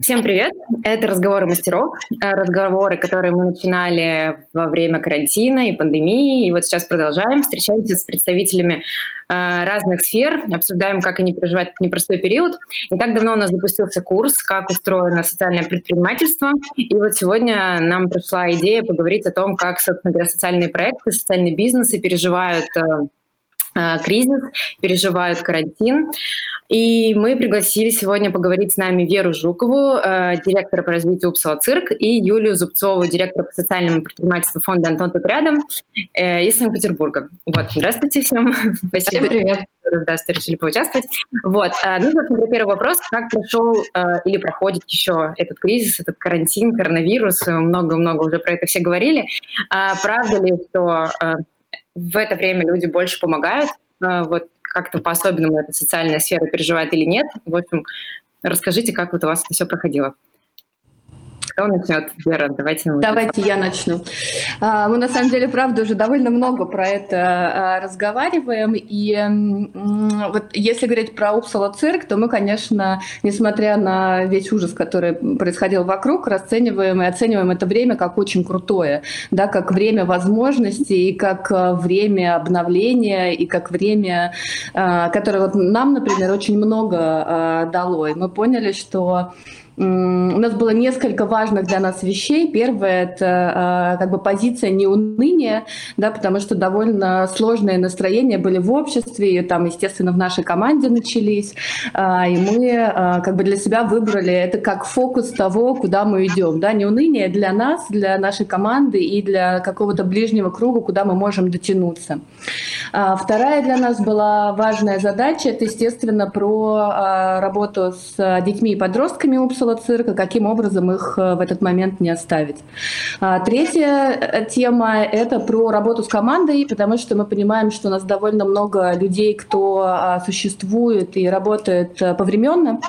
Всем привет! Это «Разговоры мастеров», э, разговоры, которые мы начинали во время карантина и пандемии, и вот сейчас продолжаем. Встречаемся с представителями э, разных сфер, обсуждаем, как они переживают этот непростой период. Не так давно у нас запустился курс «Как устроено социальное предпринимательство», и вот сегодня нам пришла идея поговорить о том, как, собственно говоря, социальные проекты, социальные бизнесы переживают э, кризис, переживают карантин. И мы пригласили сегодня поговорить с нами Веру Жукову, э, директора по развитию Упсала Цирк, и Юлию Зубцову, директора по социальному предпринимательству фонда Антон тут рядом э, из Санкт-Петербурга. Вот, здравствуйте всем. Спасибо. привет. Да, что решили поучаствовать. Вот, э, ну, собственно, первый вопрос. Как прошел э, или проходит еще этот кризис, этот карантин, коронавирус? Много-много уже про это все говорили. А правда ли, что э, в это время люди больше помогают? Э, вот как-то по-особенному эта социальная сфера переживает или нет. В общем, расскажите, как вот у вас это все проходило. Кто начнет? Вера, давайте. Давайте я начну. А, мы на самом деле, правда, уже довольно много про это а, разговариваем. И вот если говорить про Упсала цирк, то мы, конечно, несмотря на весь ужас, который происходил вокруг, расцениваем и оцениваем это время как очень крутое, да, как время возможностей, и как а, время обновления, и как время, которое вот нам, например, очень много дало. И мы поняли, что у нас было несколько важных для нас вещей. Первое – это а, как бы позиция неуныния, да, потому что довольно сложные настроения были в обществе, и там, естественно, в нашей команде начались. А, и мы а, как бы для себя выбрали это как фокус того, куда мы идем. Да, неуныние для нас, для нашей команды и для какого-то ближнего круга, куда мы можем дотянуться. Вторая для нас была важная задача – это, естественно, про работу с детьми и подростками Капсула цирка, каким образом их э, в этот момент не оставить. А, третья э, тема – это про работу с командой, потому что мы понимаем, что у нас довольно много людей, кто а, существует и работает э, повременно.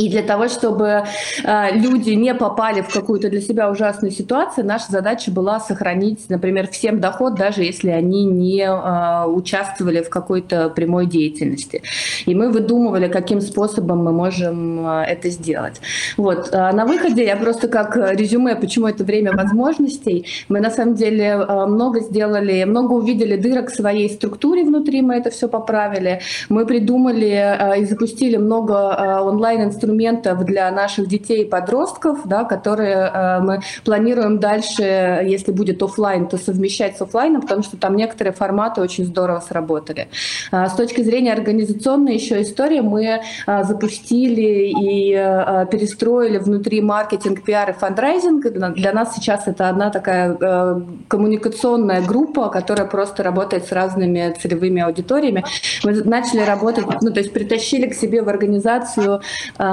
И для того, чтобы э, люди не попали в какую-то для себя ужасную ситуацию, наша задача была сохранить, например, всем доход, даже если они не э, участвовали в какой-то прямой деятельности. И мы выдумывали, каким способом мы можем э, это сделать. Вот. А на выходе я просто как резюме, почему это время возможностей, мы на самом деле э, много сделали, много увидели дырок в своей структуре внутри, мы это все поправили. Мы придумали э, и запустили много э, онлайн-инструментов, инструментов для наших детей и подростков, да, которые э, мы планируем дальше, если будет офлайн, то совмещать с офлайном, потому что там некоторые форматы очень здорово сработали. А, с точки зрения организационной еще истории, мы а, запустили и а, перестроили внутри маркетинг, пиар и фандрайзинг. Для нас сейчас это одна такая э, коммуникационная группа, которая просто работает с разными целевыми аудиториями. Мы начали работать, ну, то есть притащили к себе в организацию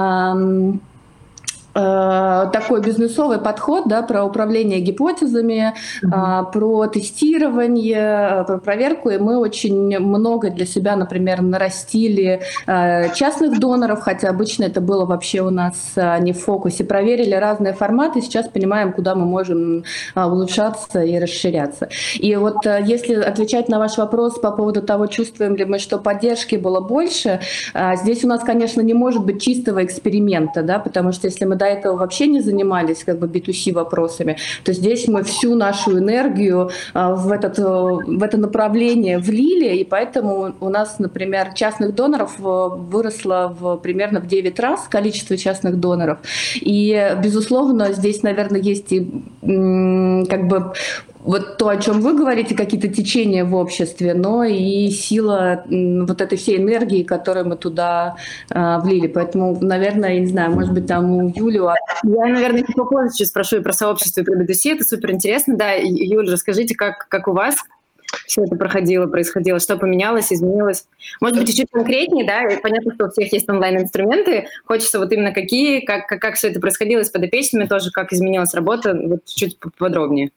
Um, Э, такой бизнесовый подход да, про управление гипотезами, mm-hmm. про тестирование, э, про проверку. И мы очень много для себя, например, нарастили частных доноров, хотя обычно это было вообще у нас не в фокусе. Проверили разные форматы, сейчас понимаем, куда мы можем улучшаться и расширяться. И вот если отвечать на ваш вопрос по поводу того, чувствуем ли мы, что поддержки было больше, здесь у нас, конечно, не может быть чистого эксперимента, да, потому что если мы до этого вообще не занимались как бы B2C вопросами, то здесь мы всю нашу энергию а, в, этот, э, в это направление влили, и поэтому у нас, например, частных доноров э, выросло в, примерно в 9 раз количество частных доноров. И, безусловно, здесь, наверное, есть и как бы вот то, о чем вы говорите, какие-то течения в обществе, но и сила вот этой всей энергии, которую мы туда э, влили. Поэтому, наверное, я не знаю, может быть, там у Юли... Я, наверное, попозже сейчас спрошу и про сообщество, и про B2C. Это супер интересно. Да, Юля, расскажите, как, как у вас все это проходило, происходило, что поменялось, изменилось. Может быть, чуть конкретнее, да, понятно, что у всех есть онлайн-инструменты, хочется вот именно какие, как, как, как все это происходило с подопечными тоже, как изменилась работа, вот чуть подробнее.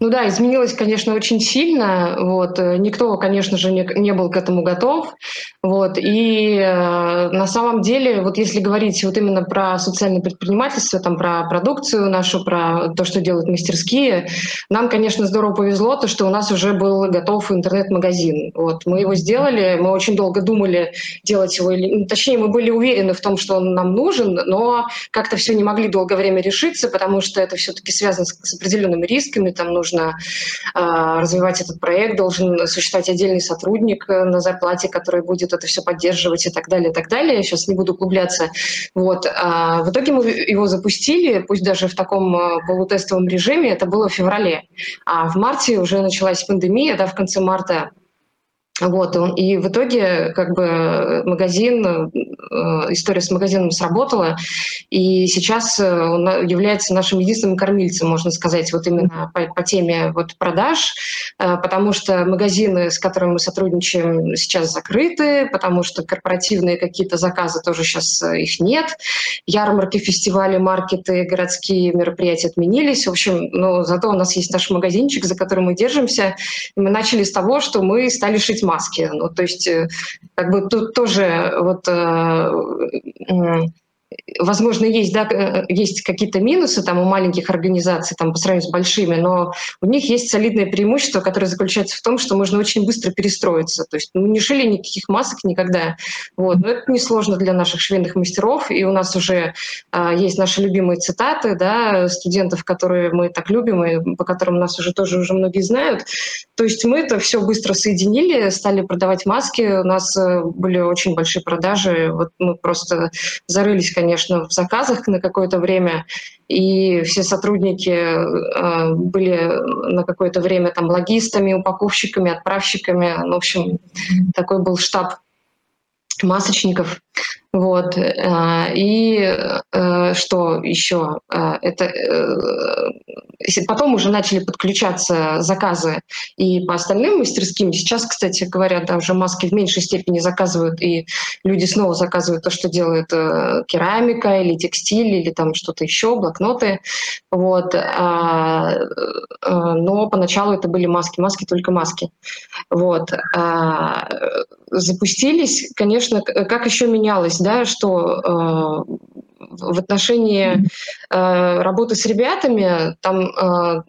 Ну да, изменилось, конечно, очень сильно. Вот. Никто, конечно же, не, не был к этому готов. Вот. И э, на самом деле, вот если говорить вот именно про социальное предпринимательство, там, про продукцию нашу, про то, что делают мастерские, нам, конечно, здорово повезло, то, что у нас уже был готов интернет-магазин. Вот. Мы его сделали, мы очень долго думали делать его, или, ну, точнее, мы были уверены в том, что он нам нужен, но как-то все не могли долгое время решиться, потому что это все-таки связано с, с определенными рисками, там нужно нужно э, развивать этот проект, должен существовать отдельный сотрудник э, на зарплате, который будет это все поддерживать и так далее, и так далее. Я сейчас не буду углубляться. Вот. А в итоге мы его запустили, пусть даже в таком э, полутестовом режиме, это было в феврале. А в марте уже началась пандемия, да, в конце марта вот, и в итоге как бы магазин, э, история с магазином сработала, и сейчас э, он является нашим единственным кормильцем, можно сказать, вот именно по, по теме вот продаж, э, потому что магазины, с которыми мы сотрудничаем, сейчас закрыты, потому что корпоративные какие-то заказы тоже сейчас их нет, ярмарки, фестивали, маркеты, городские мероприятия отменились, в общем, но зато у нас есть наш магазинчик, за которым мы держимся, и мы начали с того, что мы стали шить маски. Ну, то есть, э, как бы тут тоже вот э, возможно, есть, да, э, есть какие-то минусы там у маленьких организаций там, по сравнению с большими, но у них есть солидное преимущество, которое заключается в том, что можно очень быстро перестроиться. То есть мы не шили никаких масок никогда. Вот. Но это несложно для наших швейных мастеров, и у нас уже а, есть наши любимые цитаты да, студентов, которые мы так любим, и по которым нас уже тоже уже многие знают. То есть мы это все быстро соединили, стали продавать маски, у нас э, были очень большие продажи, вот мы просто зарылись, конечно, в заказах на какое-то время, и все сотрудники э, были на какое-то время там логистами, упаковщиками, отправщиками. Ну, в общем, такой был штаб масочников. Вот. Э, и э, что еще? Э, это потом уже начали подключаться заказы и по остальным мастерским. Сейчас, кстати говоря, да, уже маски в меньшей степени заказывают, и люди снова заказывают то, что делает керамика или текстиль, или там что-то еще, блокноты. Вот. А, но поначалу это были маски, маски только маски. Вот. Запустились, конечно, как еще менялось да, что э, в отношении э, работы с ребятами там э,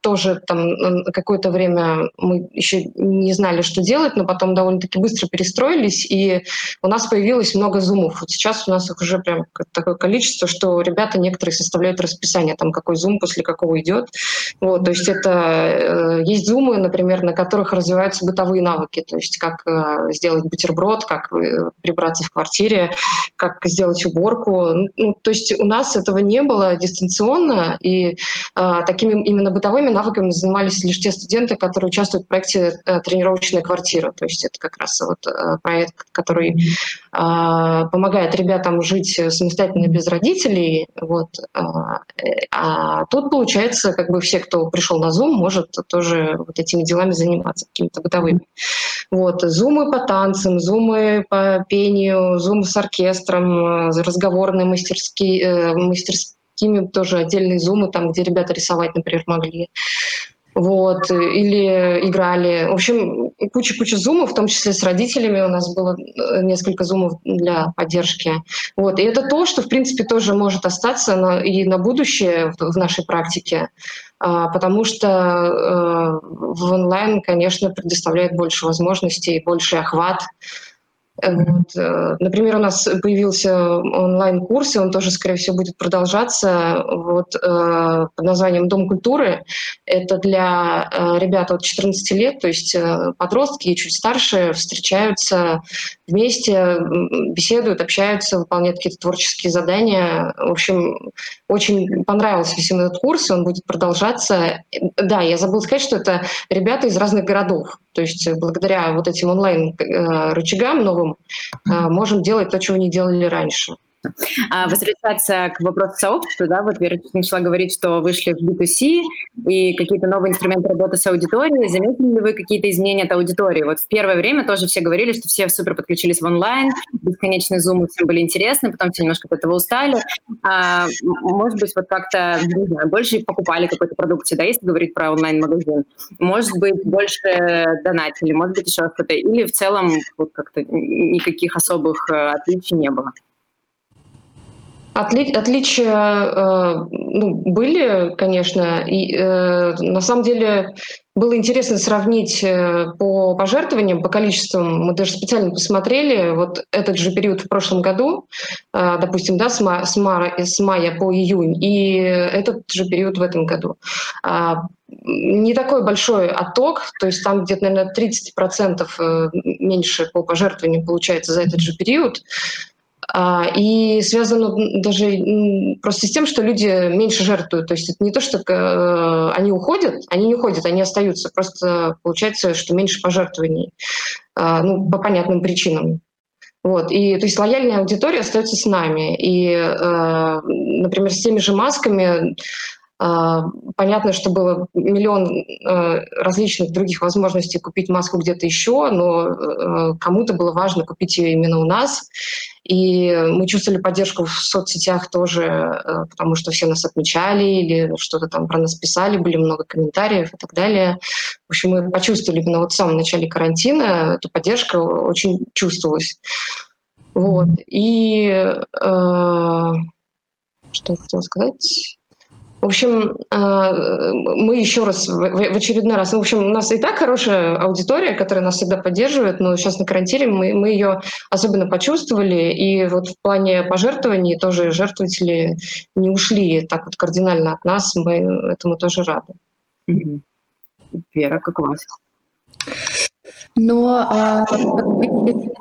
тоже там какое-то время мы еще не знали, что делать, но потом довольно-таки быстро перестроились, и у нас появилось много зумов. Вот сейчас у нас их уже прям такое количество, что ребята некоторые составляют расписание, там какой зум после какого идет. Вот, то есть это э, есть зумы, например, на которых развиваются бытовые навыки, то есть как э, сделать бутерброд, как э, прибраться в квартире, как сделать уборку. Ну, то есть у нас этого не было дистанционно, и э, такими именно бытовыми навыками занимались лишь те студенты, которые участвуют в проекте э, «Тренировочная квартира». То есть это как раз вот э, проект, который а, помогает ребятам жить самостоятельно без родителей. Вот. А, а тут, получается, как бы все, кто пришел на Zoom, может тоже вот этими делами заниматься, какими-то бытовыми. Вот. Зумы по танцам, зумы по пению, зумы с оркестром, э, разговорные мастерские, мастерские такими тоже отдельные зумы, там, где ребята рисовать, например, могли. Вот, или играли. В общем, куча-куча зумов, в том числе с родителями. У нас было э, несколько зумов для поддержки. Вот, и это то, что, в принципе, тоже может остаться на, и на будущее в, в нашей практике, а, потому что э, в онлайн, конечно, предоставляет больше возможностей, больше охват. Вот. Э, например, у нас появился онлайн-курс, и он тоже, скорее всего, будет продолжаться вот, э, под названием «Дом культуры». Это для э, ребят от 14 лет, то есть подростки и чуть старше встречаются вместе, беседуют, общаются, выполняют какие-то творческие задания. В общем, очень понравился всем этот курс, и он будет продолжаться. Да, я забыла сказать, что это ребята из разных городов. То есть благодаря вот этим онлайн-рычагам новым можем делать то, чего не делали раньше. А возвращаться к вопросу сообщества, да, вот Вера начала говорить, что вышли в B2C и какие-то новые инструменты работы с аудиторией. Заметили ли вы какие-то изменения от аудитории? Вот в первое время тоже все говорили, что все супер подключились в онлайн, бесконечные зумы всем были интересны, потом все немножко от этого устали. А, может быть, вот как-то, больше покупали какой-то продукции, да, если говорить про онлайн-магазин. Может быть, больше донатили, может быть, еще что-то. Или в целом вот как-то никаких особых э, отличий не было. Отли отличия э, ну, были, конечно, и э, на самом деле было интересно сравнить э, по пожертвованиям, по количествам. Мы даже специально посмотрели вот этот же период в прошлом году, э, допустим, да, с, ма с, мая, с мая по июнь, и этот же период в этом году. Э, не такой большой отток, то есть там где-то, наверное, 30% э, меньше по пожертвованиям получается за этот же период. А, и связано даже просто с тем, что люди меньше жертвуют. То есть это не то, что э, они уходят, они не уходят, они остаются. Просто получается, что меньше пожертвований. А, ну, по понятным причинам. Вот. И, то есть лояльная аудитория остается с нами. И, э, например, с теми же масками а, понятно, что было миллион э, различных других возможностей купить маску где-то еще, но кому-то было важно купить ее именно у нас. И мы чувствовали поддержку в соцсетях тоже, э, потому что все нас отмечали или что-то там про нас писали, были много комментариев и так далее. В общем, мы почувствовали именно вот в самом начале карантина, эта поддержка очень чувствовалась. Вот. И э, что я хотела сказать? В общем, э, мы еще раз, в очередной раз, в общем, у нас и так хорошая аудитория, которая нас всегда поддерживает, но сейчас на карантине мы, мы ее особенно почувствовали, и вот в плане пожертвований тоже жертвователи не ушли так вот кардинально от нас, мы этому тоже рады. Вера, как у вас? Но а,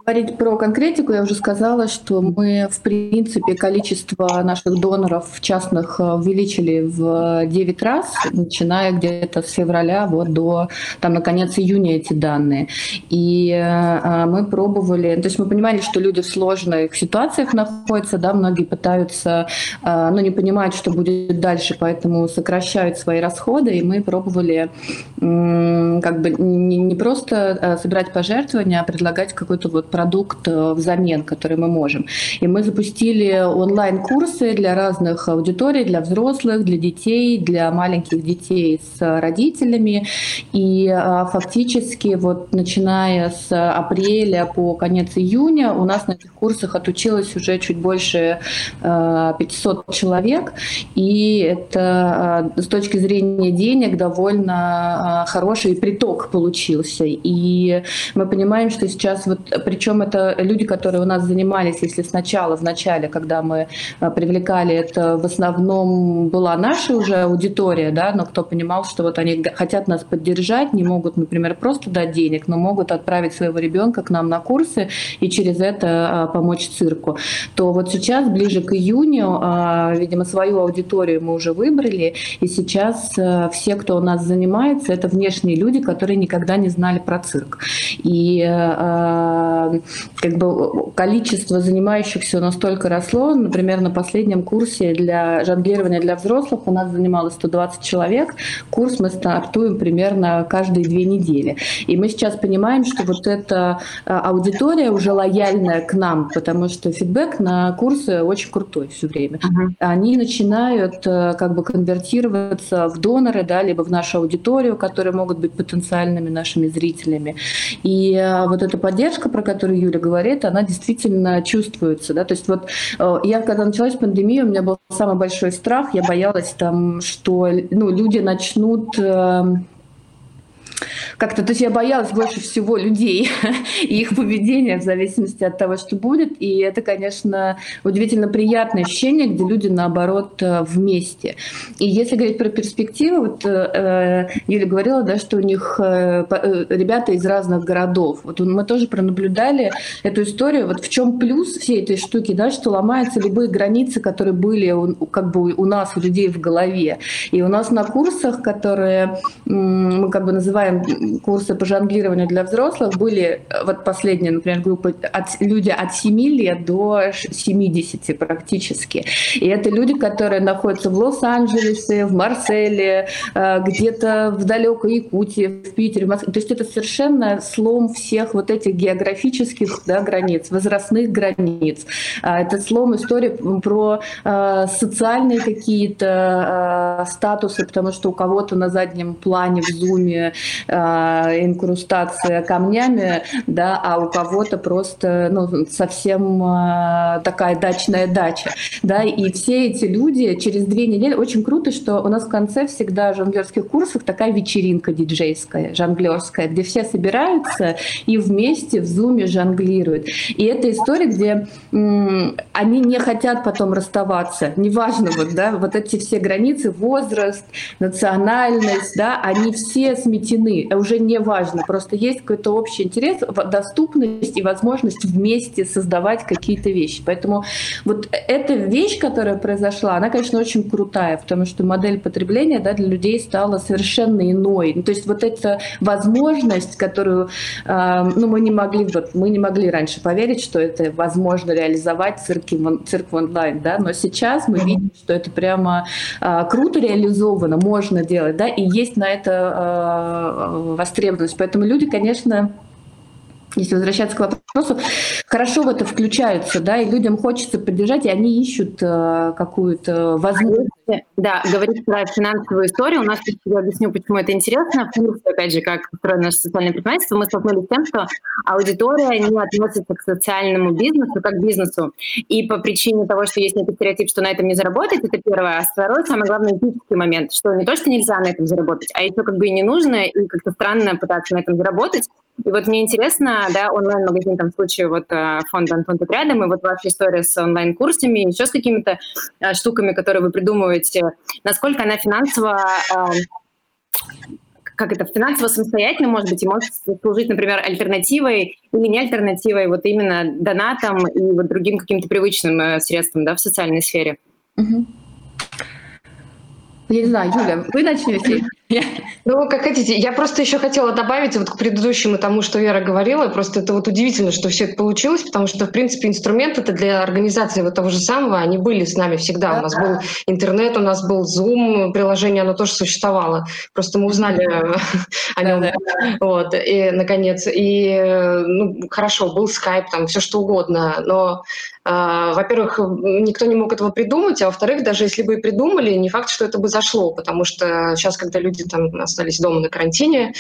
говорить про конкретику, я уже сказала, что мы, в принципе, количество наших доноров частных а, увеличили в 9 раз, начиная где-то с февраля вот до, там, наконец, июня эти данные. И а, мы пробовали, то есть мы понимали, что люди в сложных ситуациях находятся, да, многие пытаются, ну, не понимают, что будет дальше, поэтому сокращают свои расходы, и мы пробовали как бы не, просто Э, собирать пожертвования, а предлагать какой-то вот продукт э, взамен, который мы можем. И мы запустили онлайн-курсы для разных аудиторий, для взрослых, для детей, для маленьких детей с родителями. И э, фактически вот начиная с апреля по конец июня у нас на этих курсах отучилось уже чуть больше 500 человек. И это с точки зрения денег довольно хороший приток получился. И мы понимаем, что сейчас вот, причем это люди, которые у нас занимались, если сначала, в начале, когда мы э, привлекали, это в основном была наша уже аудитория, да, но кто понимал, что вот они хотят нас поддержать, не могут, например, просто дать денег, но могут отправить своего ребенка к нам на курсы и через это э, помочь цирку, то вот сейчас, ближе к июню, э, видимо, свою аудиторию мы уже выбрали, и сейчас все, кто у нас занимается, это внешние люди, которые никогда не знали про цирк. И э, как бы количество занимающихся настолько росло. Например, на последнем курсе для жонглирования для взрослых у нас занималось 120 человек. Курс мы стартуем примерно каждые две недели. И мы сейчас понимаем, что вот эта э, аудитория уже лояльная к нам, потому что фидбэк на курсы очень крутой все время. Uh-huh. Они начинают э, как бы конвертироваться в доноры, да, либо в нашу аудиторию, которые могут быть потенциальными нашими зрителями. И э, вот эта поддержка, про которую Юля говорит, она действительно чувствуется. Да? То есть вот э, я, когда началась пандемия, у меня был самый большой страх, я боялась, там, что ну, люди начнут эм, как-то, то есть я боялась больше всего людей и их поведения в зависимости от того, что будет. И это, конечно, удивительно приятное ощущение, где люди, наоборот, э, вместе. И если говорить про перспективы, вот э, э, Юля говорила, да, что у них ребята из разных городов. Вот мы тоже пронаблюдали эту историю. Вот в чем плюс всей этой штуки, да, что ломаются любые границы, которые были как бы у нас, у людей в голове. И у нас на курсах, которые мы как бы называем называем курсы по жонглированию для взрослых, были вот последние, например, группы от, люди от 7 лет до 70 практически. И это люди, которые находятся в Лос-Анджелесе, в Марселе, э, где-то в далекой Якутии, в Питере, в. То есть это совершенно слом всех вот этих географических да, границ, возрастных границ. А, это слом истории про э, социальные какие-то э, статусы, потому что у кого-то на заднем плане в зуме инкрустация камнями, да, а у кого-то просто ну, совсем такая дачная дача. Да, и все эти люди через две недели, очень круто, что у нас в конце всегда в жонглерских курсах такая вечеринка диджейская, жонглерская, где все собираются и вместе в зуме жонглируют. И это история, где они не хотят потом расставаться. Неважно, вот, да, вот эти все границы, возраст, национальность, да, они все сметены. Уже не важно, просто есть какой-то общий интерес, доступность и возможность вместе создавать какие-то вещи. Поэтому вот эта вещь, которая произошла, она, конечно, очень крутая, потому что модель потребления да, для людей стала совершенно иной. Ну, то есть вот эта возможность, которую э, ну, мы не могли, вот, мы не могли раньше поверить, что это возможно реализовать цирки, цирк в онлайн, да, но сейчас мы видим, что это прямо э, круто реализовано, можно делать, да, и есть на это э, востребованность. Поэтому люди, конечно, если возвращаться к вопросу, хорошо в это включаются, да, и людям хочется поддержать, и они ищут э, какую-то возможность. Да, говорить про финансовую историю, у нас, я объясню, почему это интересно. Опять же, как устроено наше социальное предпринимательство, мы столкнулись с тем, что аудитория не относится к социальному бизнесу как к бизнесу. И по причине того, что есть некий стереотип, что на этом не заработать, это первое. А второй, самый главный этический момент, что не то, что нельзя на этом заработать, а еще как бы и не нужно, и как-то странно пытаться на этом заработать. И вот мне интересно, да, онлайн-магазин, там, в случае вот э, фонда Антон тут рядом, и вот ваша история с онлайн-курсами, еще с какими-то э, штуками, которые вы придумываете, насколько она финансово э, как это, финансово самостоятельно, может быть, и может служить, например, альтернативой или не альтернативой, вот именно донатом и вот другим каким-то привычным средством, да, в социальной сфере. Угу. Я не знаю, Юля, вы начнете? Ну, как хотите. Я просто еще хотела добавить вот к предыдущему тому, что Вера говорила. Просто это вот удивительно, что все это получилось, потому что, в принципе, инструменты это для организации вот того же самого, они были с нами всегда. У нас был интернет, у нас был Zoom, приложение, оно тоже существовало. Просто мы узнали о нем. Вот, и, наконец. И, ну, хорошо, был Skype, там, все что угодно. Но а, во-первых, никто не мог этого придумать, а во-вторых, даже если бы и придумали, не факт, что это бы зашло, потому что сейчас, когда люди там остались дома на карантине,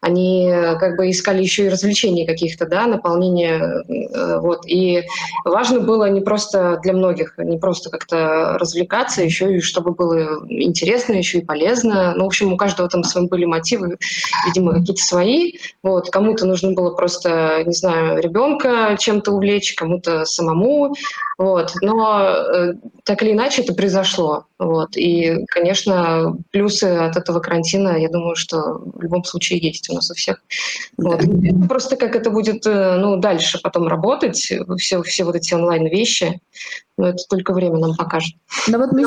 они э, как бы искали еще и развлечений каких-то, да, наполнение, э, вот. И важно было не просто для многих, не просто как-то развлекаться, еще и чтобы было интересно, еще и полезно. Ну, в общем, у каждого там свои были мотивы, видимо, какие-то свои. Вот. Кому-то нужно было просто, не знаю, ребенка чем-то увлечь, кому-то самому. Вот. Но э, так или иначе это произошло. Вот. И, конечно, плюсы от этого карантина, я думаю, что в любом случае есть у нас у всех. Вот. Просто как это будет э, ну, дальше потом работать, все, все вот эти онлайн-вещи, но это только время нам покажет. Да вот мы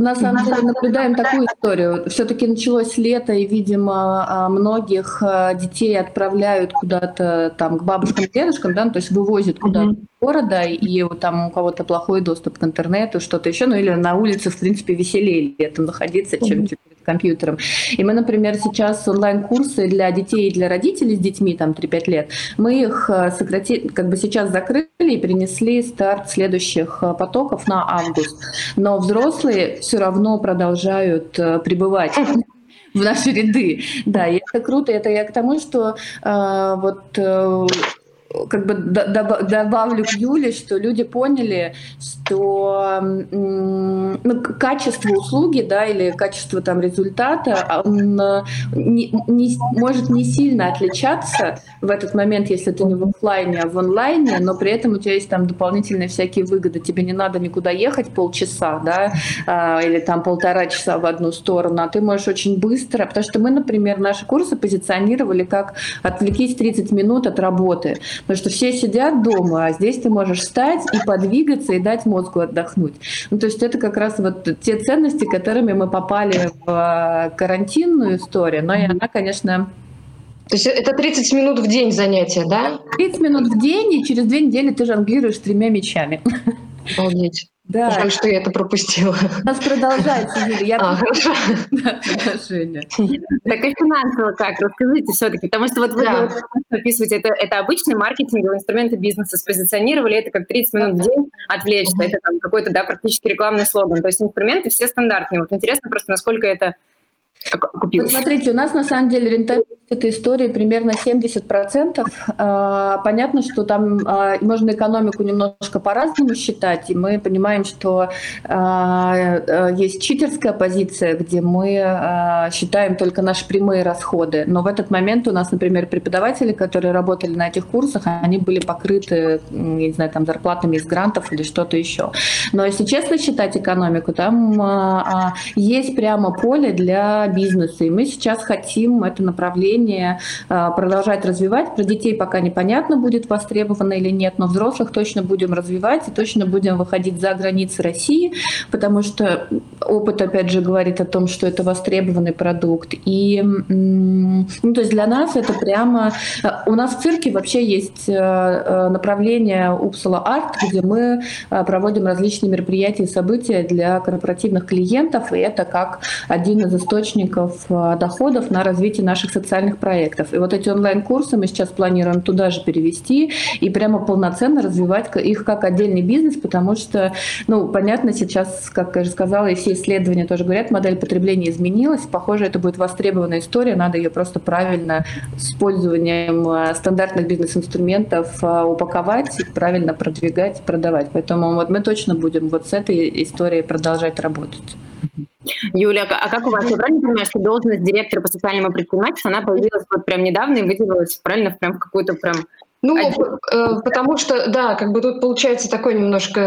на самом деле наблюдаем такую историю. Все-таки началось лето, и, видимо, а, многих а, детей отправляют куда-то там к бабушкам, дедушкам, да, ну, то есть вывозят куда-то mm-hmm. города, и там у кого-то плохой доступ к интернету, что-то еще, ну или на улице, в принципе, веселее летом находиться, чем mm-hmm компьютером. И мы, например, сейчас онлайн-курсы для детей и для родителей с детьми, там 3-5 лет, мы их э, сократили, как бы сейчас закрыли и перенесли старт следующих э, потоков на август. Но взрослые все равно продолжают э, пребывать в наши ряды. Да, и это круто. Это я к тому, что э, вот э, как бы добавлю к Юле, что люди поняли, что ну, качество услуги, да, или качество там результата, он э, не, не, может не сильно отличаться в этот момент, если ты не в офлайне, а в онлайне, но при этом у тебя есть там дополнительные всякие выгоды. Тебе не надо никуда ехать полчаса, да, а, или там полтора часа в одну сторону, а ты можешь очень быстро, потому что мы, например, наши курсы позиционировали как «отвлекись 30 минут от работы». Потому что все сидят дома, а здесь ты можешь встать и подвигаться, и дать мозгу отдохнуть. Ну, то есть это как раз вот те ценности, которыми мы попали в карантинную историю, но и она, конечно, то есть это 30 минут в день занятия, да? 30 минут в день, и через две недели ты жонглируешь тремя мечами. Обалдеть. Да. Жаль, что я это пропустила. У нас продолжается, Юля. Я а, хорошо. Женя. Так и финансово как? Расскажите все-таки, потому что вот вы да. описываете, это, это обычные маркетинговые инструменты бизнеса, спозиционировали это как 30 минут в день отвлечься, это там какой-то, да, практически рекламный слоган. То есть инструменты все стандартные. Вот интересно просто, насколько это купил. Вот смотрите, у нас на самом деле рентабельность этой истории примерно 70%. А, понятно, что там а, можно экономику немножко по-разному считать, и мы понимаем, что а, есть читерская позиция, где мы считаем только наши прямые расходы. Но в этот момент у нас, например, преподаватели, которые работали на этих курсах, они были покрыты, не знаю, там зарплатами из грантов или что-то еще. Но если честно считать экономику, там есть прямо поле для бизнеса. И мы сейчас хотим это направление а, продолжать развивать. Про детей пока непонятно, будет востребовано или нет, но взрослых точно будем развивать и точно будем выходить за границы России, потому что опыт, опять же, говорит о том, что это востребованный продукт. И ну, то есть для нас это прямо... У нас в цирке вообще есть э, э, направление Упсала Арт, где мы э, проводим различные мероприятия и события для корпоративных клиентов, и это как один из источников источников э, доходов на развитие наших социальных проектов. И вот эти онлайн-курсы мы сейчас планируем туда же перевести и прямо полноценно развивать их как отдельный бизнес, потому что, ну, понятно, сейчас, как я же сказала, и все исследования тоже говорят, модель потребления изменилась. Похоже, это будет востребованная история, надо ее просто правильно с использованием э, стандартных бизнес-инструментов э, упаковать, правильно продвигать, продавать. Поэтому вот мы точно будем вот с этой историей продолжать работать. Юля, а как у вас? Я правильно понимаю, что должность директора по социальному предпринимательству, она появилась вот прям недавно и выделилась правильно прям в какую-то прям ну, э, потому что, да, как бы тут получается такой немножко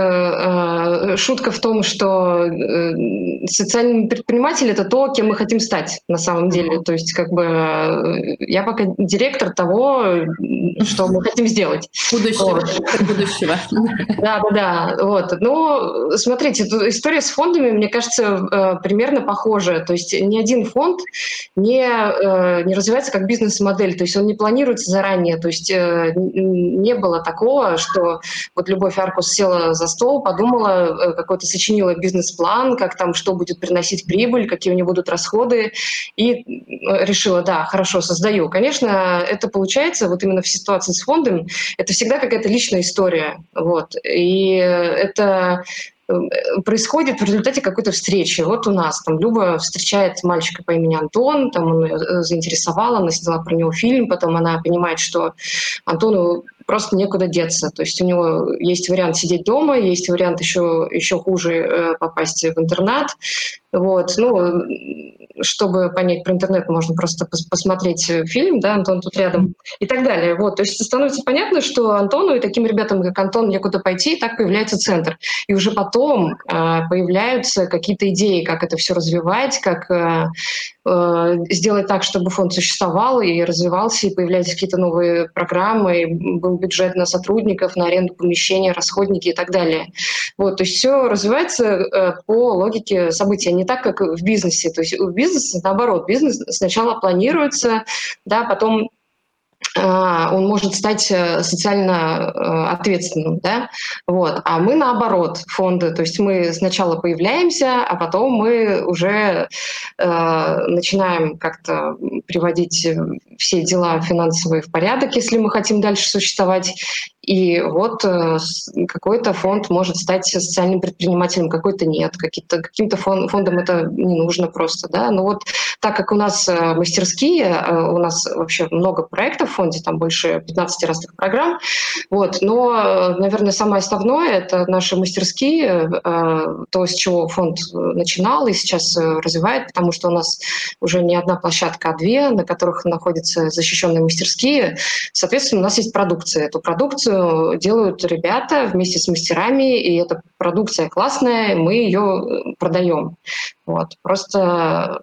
э, шутка в том, что э, социальный предприниматель это то, кем мы хотим стать на самом деле. То есть, как бы э, я пока директор того, что мы хотим сделать. Будущего. Вот. Будущего. Да, да, да. Вот. Но смотрите, история с фондами, мне кажется, э, примерно похожая. То есть ни один фонд не, не развивается как бизнес-модель. То есть он не планируется заранее. То есть не было такого, что вот Любовь Аркус села за стол, подумала, э, какой-то сочинила бизнес-план, как там, что будет приносить прибыль, какие у нее будут расходы, и решила, да, хорошо, создаю. Конечно, это получается вот именно в ситуации с фондом, это всегда какая-то личная история. Вот. И это э, происходит в результате какой-то встречи. Вот у нас там Люба встречает мальчика по имени Антон, там он ее заинтересовала, она сняла про него фильм, потом она понимает, что Антону просто некуда деться. То есть у него есть вариант сидеть дома, есть вариант еще, еще хуже э, попасть в интернат. Вот. Ну, чтобы понять про интернет, можно просто пос посмотреть фильм, да, Антон тут рядом, и так далее. Вот. То есть становится понятно, что Антону и таким ребятам, как Антон, некуда пойти, и так появляется центр. И уже потом э, появляются какие-то идеи, как это все развивать, как э, сделать так, чтобы фонд существовал и развивался, и появлялись какие-то новые программы, и был бюджет на сотрудников, на аренду помещения, расходники и так далее. Вот, то есть все развивается э, по логике событий, а не так, как в бизнесе. То есть в бизнесе наоборот, бизнес сначала планируется, да, потом он может стать э, социально э, ответственным, да, вот, а мы наоборот, фонды, то есть мы сначала появляемся, а потом мы уже э, начинаем как-то приводить все дела финансовые в порядок, если мы хотим дальше существовать, и вот э, какой-то фонд может стать социальным предпринимателем, какой-то нет. Каким-то фондам это не нужно просто. Да? Но вот так как у нас э, мастерские, э, у нас вообще много проектов в фонде, там больше 15 разных программ, вот, но, наверное, самое основное — это наши мастерские, то, с чего фонд начинал и сейчас развивает, потому что у нас уже не одна площадка, а две, на которых находятся защищенные мастерские. Соответственно, у нас есть продукция. Эту продукцию делают ребята вместе с мастерами, и эта продукция классная, мы ее э, продаем. Вот. Просто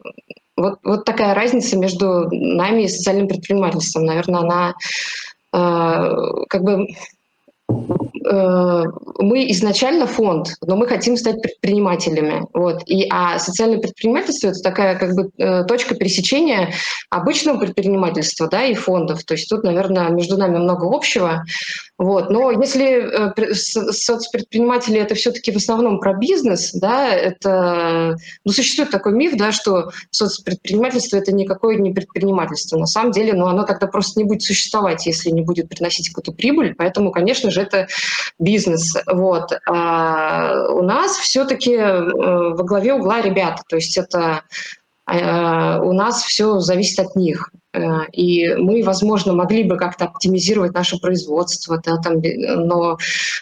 вот, вот такая разница между нами и социальным предпринимательством. Наверное, она э, как бы Э, мы изначально фонд, но мы хотим стать предпринимателями. Вот. И, а социальное предпринимательство – это такая как бы э, точка пересечения обычного предпринимательства да, и фондов. То есть тут, наверное, между нами много общего. Вот. Но если э, соцпредприниматели это все-таки в основном про бизнес, да, это ну, существует такой миф, да, что соцпредпринимательство это никакое не предпринимательство. На самом деле, ну, оно тогда просто не будет существовать, если не будет приносить какую-то прибыль. Поэтому, конечно же, это бизнес. Вот. А у нас все-таки э, во главе угла ребята, то есть это э, у нас все зависит от них. Э, и мы, возможно, могли бы как-то оптимизировать наше производство, да, там, но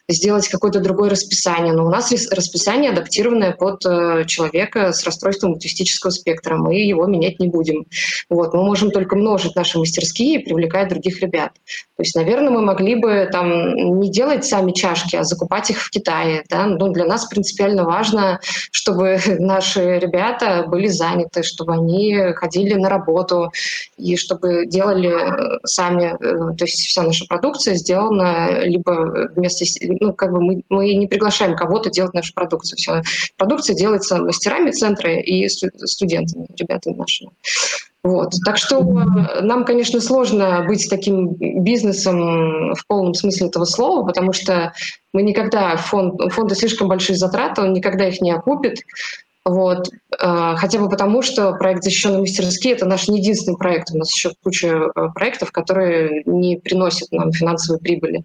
сделать какое-то другое расписание. Но у нас расписание адаптированное под э, человека с расстройством аутистического спектра. Мы его менять не будем. Вот. Мы можем только множить наши мастерские и привлекать других ребят. То есть, наверное, мы могли бы там не делать сами чашки, а закупать их в Китае. Да? Но для нас принципиально важно, чтобы наши ребята были заняты, чтобы они ходили на работу и чтобы делали э, сами, э, то есть вся наша продукция сделана либо вместе, ну, как бы мы, мы не приглашаем кого-то делать нашу продукцию. Вся продукция делается мастерами центра и студентами, ребятами нашими. Вот. Так что нам, конечно, сложно быть таким бизнесом в полном смысле этого слова, потому что мы никогда, фонд, фонды слишком большие затраты, он никогда их не окупит. Вот. А, хотя бы потому, что проект «Защищенные мастерские» — это наш не единственный проект. У нас еще куча э, проектов, которые не приносят нам финансовой прибыли.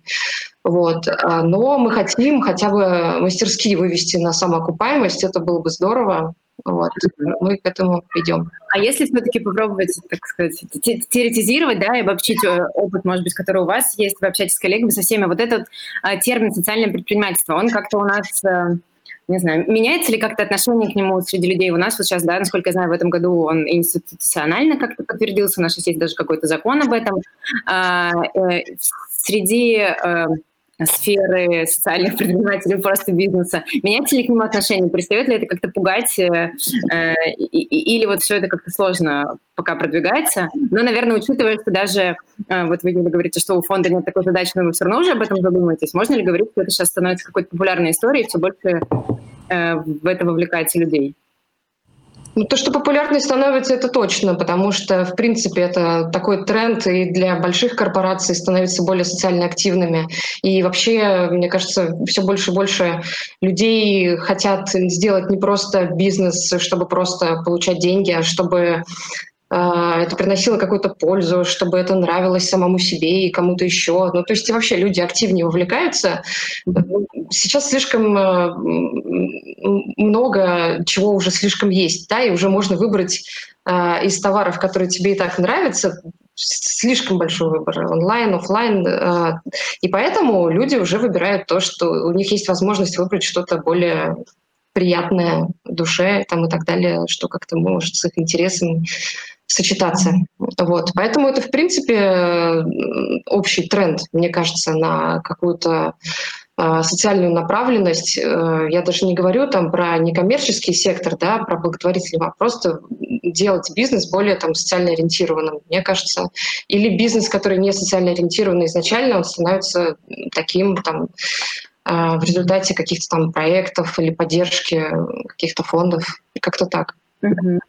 Вот. А, но мы хотим хотя бы мастерские вывести на самоокупаемость, это было бы здорово. Вот. Мы к этому идем. А если все-таки попробовать, так сказать, теоретизировать, да, и обобщить э, опыт, может быть, который у вас есть, вы общаетесь с коллегами со всеми, вот этот а, термин «социальное предпринимательство», он как-то у нас не знаю, меняется ли как-то отношение к нему среди людей? У нас вот сейчас, да, насколько я знаю, в этом году он институционально как-то подтвердился, у нас есть даже какой-то закон об этом. А, э, среди э, сферы социальных предпринимателей, просто бизнеса. Меняется ли к нему отношение? Перестает ли это как-то пугать? Э, э, или вот все это как-то сложно пока продвигается? Но, наверное, учитывая, что даже, э, вот вы говорите, что у фонда нет такой задачи, но вы все равно уже об этом задумываетесь, можно ли говорить, что это сейчас становится какой-то популярной историей, все больше в это вовлекается людей? Ну, то, что популярной становится, это точно, потому что, в принципе, это такой тренд, и для больших корпораций становятся более социально активными. И вообще, мне кажется, все больше и больше людей хотят сделать не просто бизнес, чтобы просто получать деньги, а чтобы это приносило какую-то пользу, чтобы это нравилось самому себе и кому-то еще. Ну, то есть вообще люди активнее вовлекаются. Сейчас слишком э, много чего уже слишком есть, да, и уже можно выбрать э, из товаров, которые тебе и так нравятся, слишком большой выбор онлайн, офлайн, э, и поэтому люди уже выбирают то, что у них есть возможность выбрать что-то более приятное душе там, и так далее, что как-то может с их интересами сочетаться. Вот. Поэтому это, в принципе, общий тренд, мне кажется, на какую-то а, социальную направленность. Э, я даже не говорю там про некоммерческий сектор, да, про благотворительный, а просто делать бизнес более там социально ориентированным, мне кажется. Или бизнес, который не социально ориентированный изначально, он становится таким там в результате каких-то там проектов или поддержки каких-то фондов, как-то так. Mm-hmm.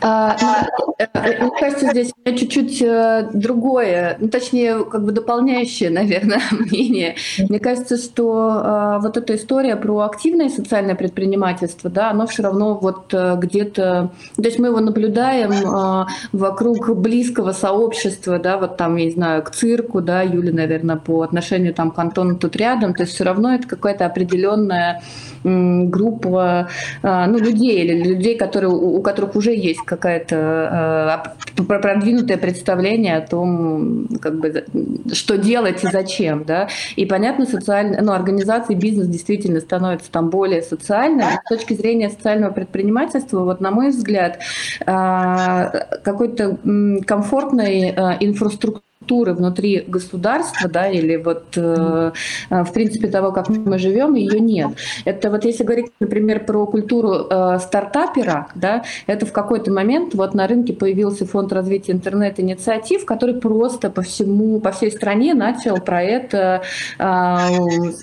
А, ну, э, мне кажется, здесь у меня чуть-чуть э, другое, ну, точнее, как бы дополняющее, наверное, мнение. Мне кажется, что а, вот эта история про активное социальное предпринимательство, да, оно все равно вот э, где-то, то есть мы его наблюдаем вокруг близкого сообщества, да, вот там, я не знаю, к цирку, да, Юля, наверное, по отношению там к Антону тут рядом, то есть все равно это какая-то определенная группа ну, людей или людей, которые, у которых уже есть какая-то э, продвинутое представление о том, как бы, что делать и зачем, да. И понятно, социальные, ну, организации, бизнес действительно становится там более социальным. С точки зрения социального предпринимательства, вот на мой взгляд, э, какой-то комфортной э, инфраструктуры культуры внутри государства, да, или вот э, э, в принципе того, как мы живем, ее нет. Это вот если говорить, например, про культуру э, стартапера, да, это в какой-то момент вот на рынке появился фонд развития интернет-инициатив, который просто по всему, по всей стране начал про это э,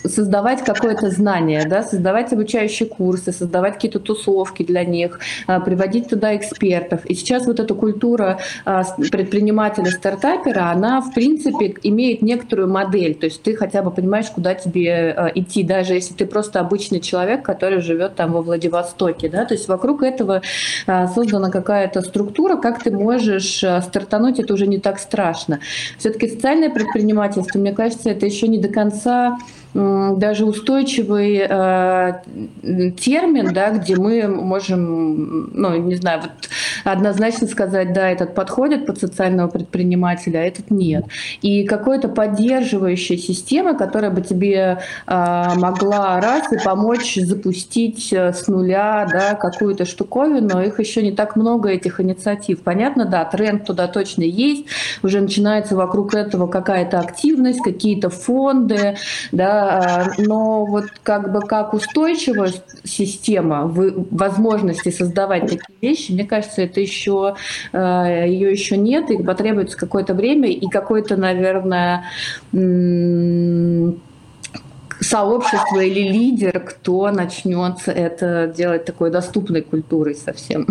создавать какое-то знание, да, создавать обучающие курсы, создавать какие-то тусовки для них, э, приводить туда экспертов. И сейчас вот эта культура э, предпринимателя, стартапера, она в принципе имеет некоторую модель, то есть ты хотя бы понимаешь, куда тебе э, идти, даже если ты просто обычный человек, который живет там во Владивостоке, да, то есть вокруг этого э, создана какая-то структура, как ты можешь э, стартануть, это уже не так страшно. Все-таки социальное предпринимательство, мне кажется, это еще не до конца даже устойчивый э, термин, да, где мы можем, ну, не знаю, вот однозначно сказать, да, этот подходит под социального предпринимателя, а этот нет. И какой-то поддерживающая система, которая бы тебе э, могла раз и помочь запустить э, с нуля, да, какую-то штуковину, их еще не так много, этих инициатив. Понятно, да, тренд туда точно есть, уже начинается вокруг этого какая-то активность, какие-то фонды, да, а, но вот как бы как устойчивая система возможности создавать такие вещи, мне кажется, это еще а, ее еще нет, и потребуется какое-то время и какой-то, наверное, сообщество или лидер, кто начнет это делать такой доступной культурой совсем.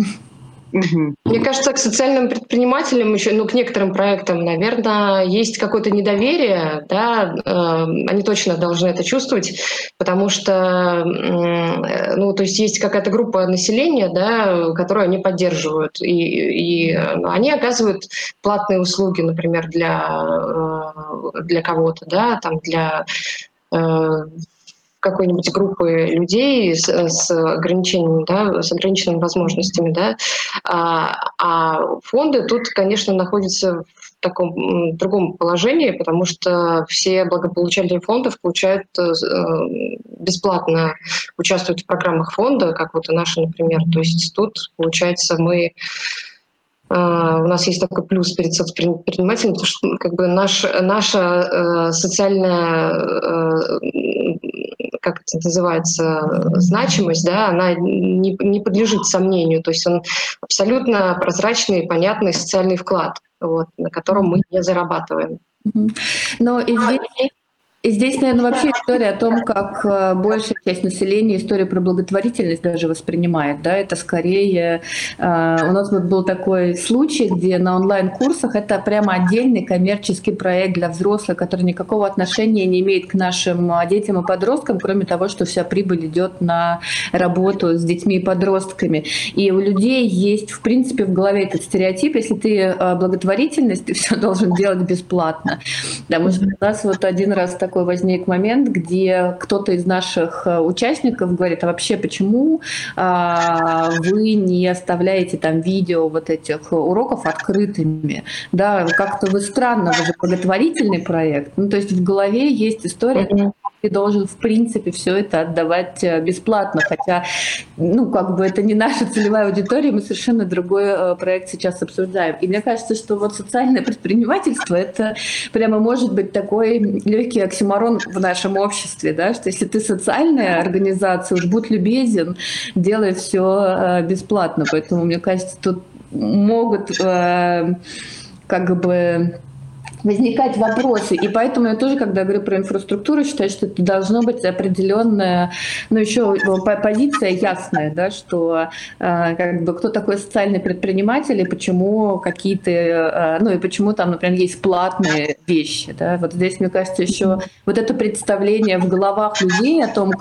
Мне кажется, к социальным предпринимателям еще, ну, к некоторым проектам, наверное, есть какое-то недоверие, да, э, они точно должны это чувствовать, потому что, э, ну, то есть есть какая-то группа населения, да, которую они поддерживают, и, и они оказывают платные услуги, например, для, э, для кого-то, да, там, для какой-нибудь группы людей с, с ограничениями, да, с ограниченными возможностями, да, а, а фонды тут, конечно, находятся в таком другом положении, потому что все благополучатели фондов получают э, бесплатно участвуют в программах фонда, как вот и наши, например. То есть тут, получается, мы э, у нас есть такой плюс перед соцпредпринимателем, потому что как бы наш, наша э, социальная как это называется, значимость, да, она не, не подлежит сомнению. То есть он абсолютно прозрачный, понятный социальный вклад, вот, на котором мы не зарабатываем. Но и здесь и здесь, наверное, вообще история о том, как э, большая часть населения историю про благотворительность даже воспринимает. Да? Это скорее... Э, у нас вот был такой случай, где на онлайн-курсах это прямо отдельный коммерческий проект для взрослых, который никакого отношения не имеет к нашим э, детям и подросткам, кроме того, что вся прибыль идет на работу с детьми и подростками. И у людей есть, в принципе, в голове этот стереотип, если ты благотворительность, ты все должен делать бесплатно. Что у нас вот один раз так такой возник момент, где кто-то из наших э, участников говорит, а вообще почему а, вы не оставляете там видео вот этих уроков открытыми? Да, как-то вы странно, вы же благотворительный проект. Ну, то есть в голове есть история, ты должен, в принципе, все это отдавать э, бесплатно, хотя, ну, как бы это не наша целевая аудитория, мы совершенно другой э, проект сейчас обсуждаем. И мне кажется, что вот социальное предпринимательство, это прямо может быть такой легкий оксюмарон в нашем обществе, да, что если ты социальная организация, уж будь любезен, делай все э, бесплатно. Поэтому, мне кажется, тут могут как бы возникать вопросы. И поэтому я тоже, когда говорю про инфраструктуру, считаю, что это должно быть определенная, ну еще позиция ясная, да, что э, как бы кто такой социальный предприниматель и почему какие-то, э, ну и почему там, например, есть платные вещи. Да. Вот здесь, мне кажется, еще вот это представление в головах людей о том,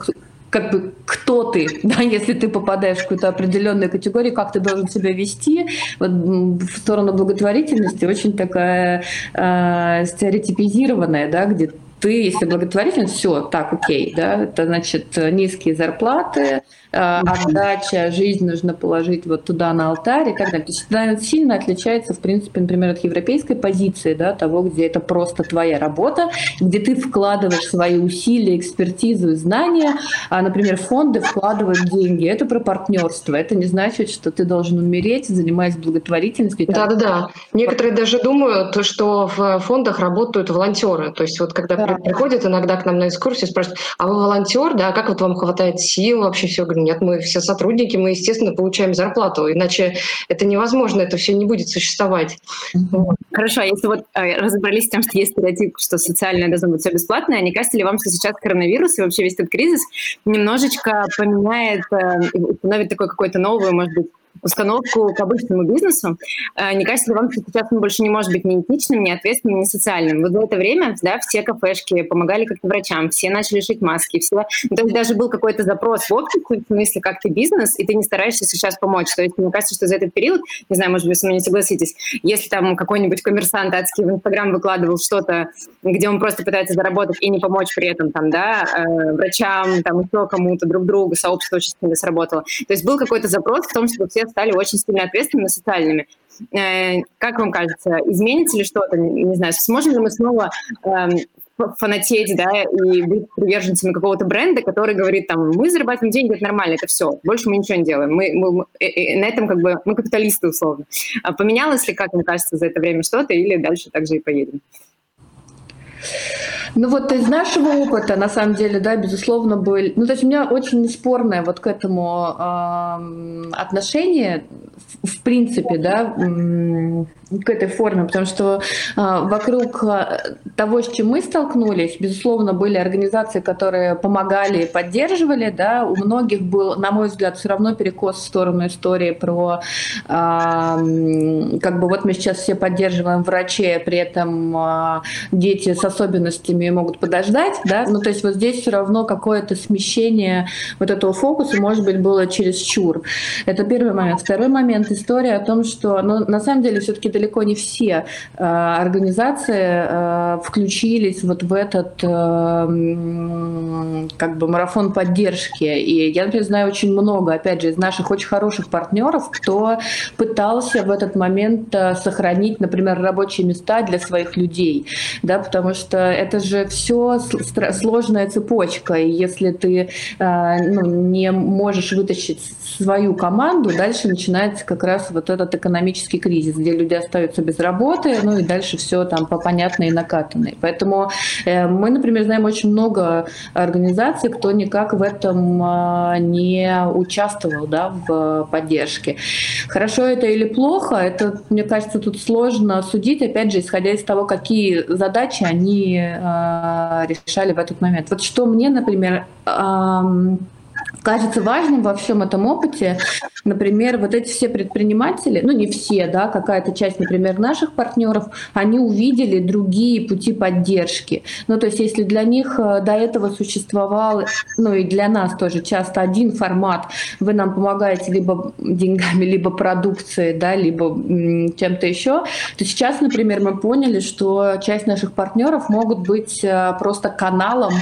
как бы кто ты, да, если ты попадаешь в какую-то определенную категорию, как ты должен себя вести, вот в сторону благотворительности очень такая э, стереотипизированная, да, где ты, если благотворительность, все, так, окей, да, это значит низкие зарплаты, Э, отдача, жизнь нужно положить вот туда на алтарь и так далее. То есть это сильно отличается, в принципе, например, от европейской позиции, да, того, где это просто твоя работа, где ты вкладываешь свои усилия, экспертизу и знания, а, например, фонды вкладывают деньги. Это про партнерство. Это не значит, что ты должен умереть, занимаясь благотворительностью. Да-да-да. Некоторые даже думают, что в фондах работают волонтеры. То есть вот когда да. Приходят иногда к нам на экскурсию, спрашивают, а вы волонтер, да, как вот вам хватает сил вообще все? Говорю, нет, мы все сотрудники, мы, естественно, получаем зарплату, иначе это невозможно, это все не будет существовать. Хорошо, а если вот э, разобрались с тем, что есть стереотип, что социальное должно быть все бесплатное, не кажется ли вам, что сейчас коронавирус и вообще весь этот кризис немножечко поменяет, э, установит такой какой-то новый, может быть, установку к обычному бизнесу. Э, не кажется ли вам, что сейчас он больше не может быть ни этичным, ни ответственным, ни социальным? Вот за это время да, все кафешки помогали как-то врачам, все начали шить маски, все... Ну, то есть даже был какой-то запрос в обществе, в смысле, как ты бизнес, и ты не стараешься сейчас помочь. То есть мне кажется, что за этот период, не знаю, может быть, вы со мной не согласитесь, если там какой-нибудь коммерсант адский в Инстаграм выкладывал что-то, где он просто пытается заработать и не помочь при этом там, да, э, врачам, там, еще кому-то, друг другу, сообщество очень сработало. То есть был какой-то запрос в том, чтобы все стали очень сильно ответственными социальными. Э, как вам кажется, изменится ли что-то? Не знаю, сможем ли мы снова эм, фанатеть, да, и быть приверженцами какого-то бренда, который говорит, там, мы зарабатываем деньги, это нормально, это все, больше мы ничего не делаем. Мы, мы, мы э, э, на этом как бы, мы капиталисты условно. А поменялось ли, как мне кажется, за это время что-то, или дальше так же и поедем? Ну вот из нашего опыта, на самом деле, да, безусловно, был... Ну то есть у меня очень спорное вот к этому э, отношение, в, принципе, да, к этой форме, потому что э, вокруг э, того, с чем мы столкнулись, безусловно, были организации, которые помогали и поддерживали, да, у многих был, на мой взгляд, все равно перекос в сторону истории про, э, как бы вот мы сейчас все поддерживаем врачей, при этом э, дети с особенностями могут подождать, да, ну то есть вот здесь все равно какое-то смещение вот этого фокуса, может быть, было через чур. Это первый момент. Второй момент, история о том, что, ну, на самом деле, все-таки далеко не все э, организации э, включились вот в этот э, как бы марафон поддержки. И я, например, знаю очень много, опять же, из наших очень хороших партнеров, кто пытался в этот момент э, сохранить, например, рабочие места для своих людей, да, потому что это же все сложная цепочка, и если ты э, ну, не можешь вытащить свою команду, дальше начинается как раз вот этот экономический кризис, где люди остаются без работы, ну и дальше все там по понятной и накатанной. Поэтому э, мы, например, знаем очень много организаций, кто никак в этом э, не участвовал да, в поддержке. Хорошо это или плохо, это, мне кажется, тут сложно судить, опять же, исходя из того, какие задачи они решали в этот момент. Вот что мне, например, кажется важным во всем этом опыте, например, вот эти все предприниматели, ну не все, да, какая-то часть, например, наших партнеров, они увидели другие пути поддержки. Ну то есть если для них э, до этого существовал, ну и для нас тоже часто один формат, вы нам помогаете либо деньгами, либо продукцией, да, либо чем-то еще, то сейчас, например, мы поняли, что часть наших партнеров могут быть э, просто каналом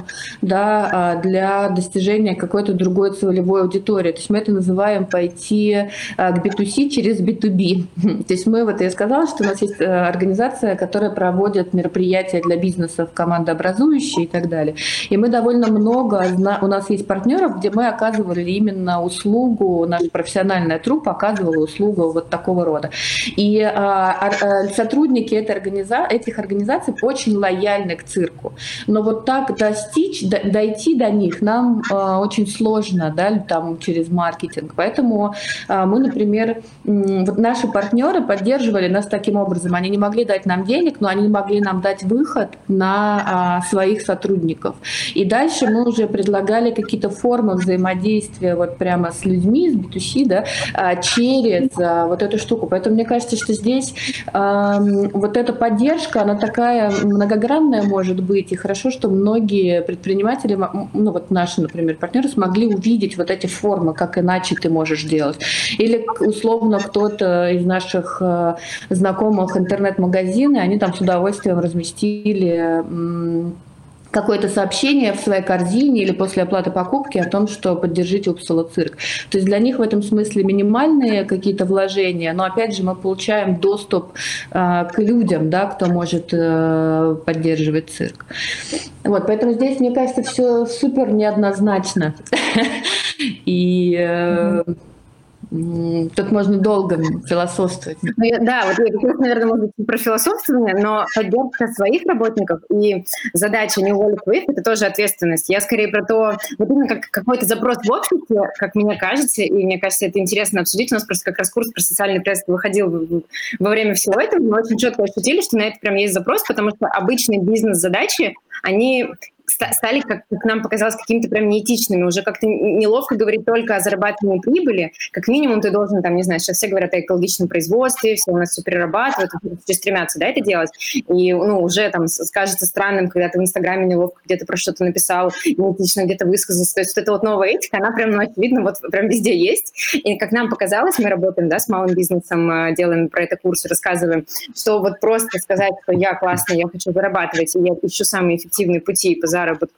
да, э, для достижения какой-то другой другой целевой аудитории. То есть мы это называем пойти а, к B2C через B2B. То есть мы, вот я сказала, что у нас есть э, организация, которая проводит мероприятия для бизнесов, командообразующие и так далее. И мы довольно много, у нас есть партнеров, где мы оказывали именно услугу, наша профессиональная труппа оказывала услугу вот такого рода. И а, сотрудники этой организа... этих организаций очень лояльны к цирку. Но вот так достичь, дойти до них нам очень сложно нужно, да, там через маркетинг. Поэтому а, мы, например, вот наши партнеры поддерживали нас таким образом. Они не могли дать нам денег, но они могли нам дать выход на а, своих сотрудников. И дальше мы уже предлагали какие-то формы взаимодействия вот прямо с людьми, с B2C, да, а, через вот эту штуку. Поэтому мне кажется, что здесь вот эта поддержка, она такая многогранная может быть. И хорошо, что многие предприниматели, ну вот наши, например, партнеры смогли увидеть увидеть вот эти формы, как иначе ты можешь делать. Или условно кто-то из наших э, знакомых интернет-магазины, они там с удовольствием разместили какое-то сообщение в своей корзине или после оплаты покупки о том, что поддержите Упсала цирк. То есть для них в этом смысле минимальные какие-то вложения, но опять же мы получаем доступ э, к людям, да, кто может э, поддерживать цирк. Вот, поэтому здесь, мне кажется, все супер неоднозначно. И э, Тут можно долго философствовать. Ну, да, вот я, наверное, может быть, про философствование, но поддержка своих работников и задача не уволить своих – это тоже ответственность. Я скорее про то, вот именно как какой-то запрос в обществе, как мне кажется, и мне кажется, это интересно обсудить. У нас просто как раз курс про социальный пресс выходил во время всего этого. Мы очень четко ощутили, что на это прям есть запрос, потому что обычные бизнес-задачи, они стали, как, как нам показалось, какими-то прям неэтичными. Уже как-то неловко говорить только о зарабатывании прибыли. Как минимум ты должен, там, не знаю, сейчас все говорят о экологичном производстве, все у нас все перерабатывают, все стремятся, да, это делать. И, ну, уже там скажется странным, когда ты в Инстаграме неловко где-то про что-то написал, неэтично где-то высказался. То есть вот эта вот новая этика, она прям, ну, очевидно, вот прям везде есть. И как нам показалось, мы работаем, да, с малым бизнесом, э, делаем про это курсы, рассказываем, что вот просто сказать, что я классный, я хочу зарабатывать, и я ищу самые эффективные пути по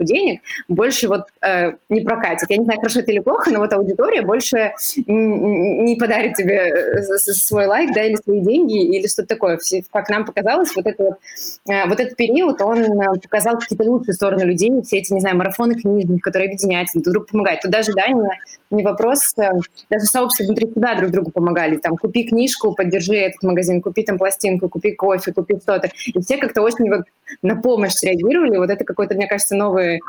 денег, больше вот э, не прокатит. Я не знаю, хорошо это или плохо, но вот аудитория больше не подарит тебе э, свой лайк, да, или свои деньги, или что-то такое. Как нам показалось, вот, это вот, э, вот этот период, он э, показал какие-то лучшие стороны людей, все эти, не знаю, марафоны книжных, которые объединяют, друг другу помогают. Тут даже, да, не, не вопрос, э, даже сообщества внутри себя друг другу помогали. Там, купи книжку, поддержи этот магазин, купи там пластинку, купи кофе, купи что-то. И все как-то очень на помощь реагировали. Вот это какой-то, мне кажется, новый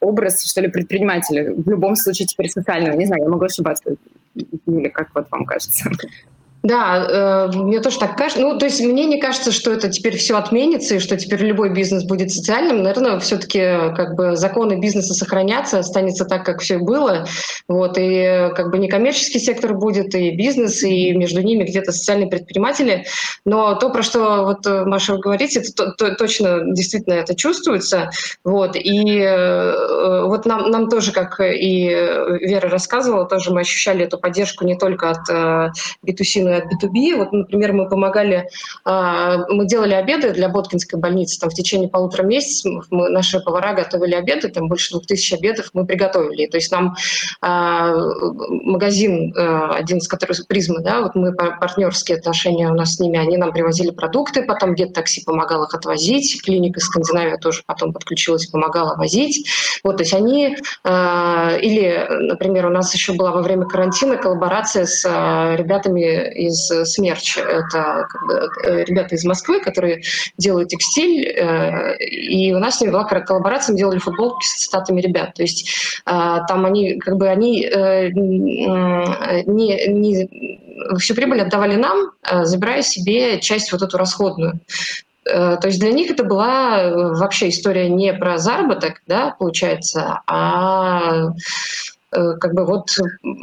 образ, что ли, предпринимателя. В любом случае теперь социального. Не знаю, я могу ошибаться. Или как вот вам кажется? Да, э, мне тоже так кажется. Ну, то есть мне не кажется, что это теперь все отменится и что теперь любой бизнес будет социальным. Наверное, все-таки как бы законы бизнеса сохранятся, останется так, как все было. Вот, и как бы некоммерческий сектор будет, и бизнес, и между ними где-то социальные предприниматели. Но то, про что вот Маша вы говорите, это то, то, точно действительно это чувствуется. Вот, и э, вот нам, нам тоже, как и Вера рассказывала, тоже мы ощущали эту поддержку не только от э, B2C, но от B2B. Вот, например, мы помогали, а, мы делали обеды для Боткинской больницы, там в течение полутора месяцев мы, наши повара готовили обеды, там больше двух тысяч обедов мы приготовили. То есть нам а, магазин, а, один из которых призма, да, вот мы партнерские отношения у нас с ними, они нам привозили продукты, потом где-то такси помогал их отвозить, клиника Скандинавия тоже потом подключилась, помогала возить. Вот, то есть они, или, например, у нас еще была во время карантина коллаборация с ребятами из Смерч. Это э, ребята из Москвы, которые делают текстиль. Э, и у нас с ними была коллаборация, мы делали футболки с цитатами ребят. То есть э, там они как бы они не, не всю прибыль отдавали нам, забирая себе часть вот эту расходную. То есть для них это была вообще история не про заработок, да, получается, а Э, как бы вот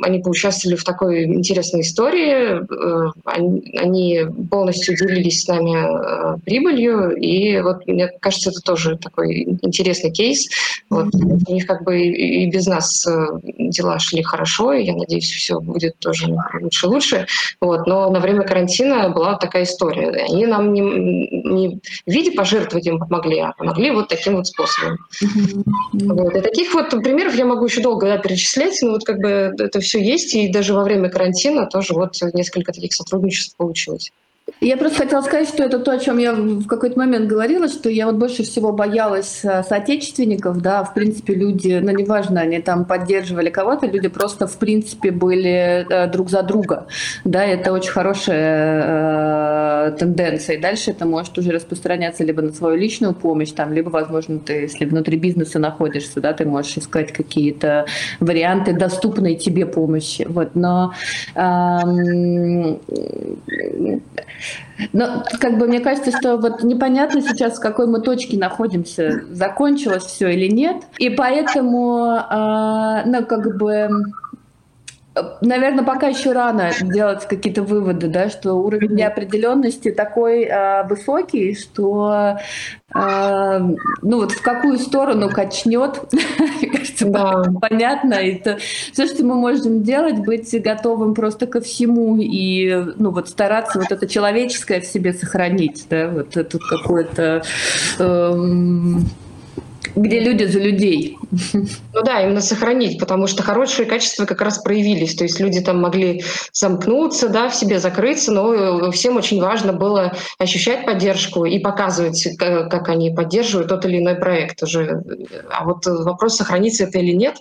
они поучаствовали в такой интересной истории, э, они полностью делились с нами э, прибылью, и вот мне кажется, это тоже такой интересный кейс. Вот, у них как бы и без нас дела шли хорошо, и я надеюсь, все будет тоже лучше-лучше. Вот, но на время карантина была такая история. Они нам не, не в виде пожертвовать им помогли, а помогли вот таким вот способом. Mm-hmm. Вот. И таких вот примеров я могу еще долго да, перечислять, перечислять, но вот как бы это все есть, и даже во время карантина тоже вот несколько таких сотрудничеств получилось. Я просто хотела сказать, что это то, о чем я в какой-то момент говорила, что я вот больше всего боялась э, соотечественников, да, в принципе, люди, ну, неважно, они там поддерживали кого-то, люди просто, в принципе, были э, друг за друга, да, это очень хорошая э, тенденция, и дальше это может уже распространяться либо на свою личную помощь, там, либо, возможно, ты, если внутри бизнеса находишься, да, ты можешь искать какие-то варианты доступной тебе помощи, вот, но эм, но как бы мне кажется, что вот непонятно сейчас, в какой мы точке находимся, закончилось все или нет. И поэтому, э, ну, как бы Наверное, пока еще рано делать какие-то выводы, да, что уровень неопределенности такой э, высокий, что э, ну вот в какую сторону качнет, мне кажется, да. понятно. Это все, что мы можем делать, быть готовым просто ко всему и ну вот стараться вот это человеческое в себе сохранить, да, вот тут какое-то э, где люди за людей. Ну да, именно сохранить, потому что хорошие качества как раз проявились. То есть люди там могли замкнуться, да, в себе закрыться, но всем очень важно было ощущать поддержку и показывать, как они поддерживают тот или иной проект уже. А вот вопрос, сохранится это или нет,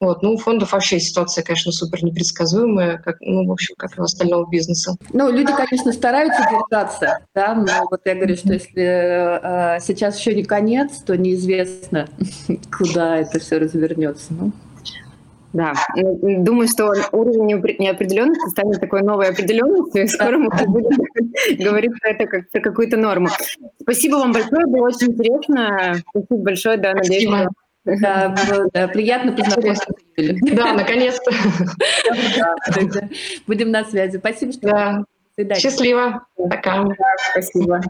вот, ну, у фондов вообще ситуация, конечно, супер непредсказуемая, как, ну, в общем, как и у остального бизнеса. Ну, люди, конечно, стараются держаться, да, но вот я говорю, что если э, сейчас еще не конец, то неизвестно, куда это все развернется. Ну. Да, ну, думаю, что уровень неопределенности станет такой новой определенностью, и скоро мы будем говорить про это как про какую-то норму. Спасибо вам большое, было очень интересно. Спасибо большое, да, надеюсь, что да, было да, приятно познакомиться. Да, наконец-то. Будем на связи. Спасибо, что да. Счастливо. Пока. спасибо.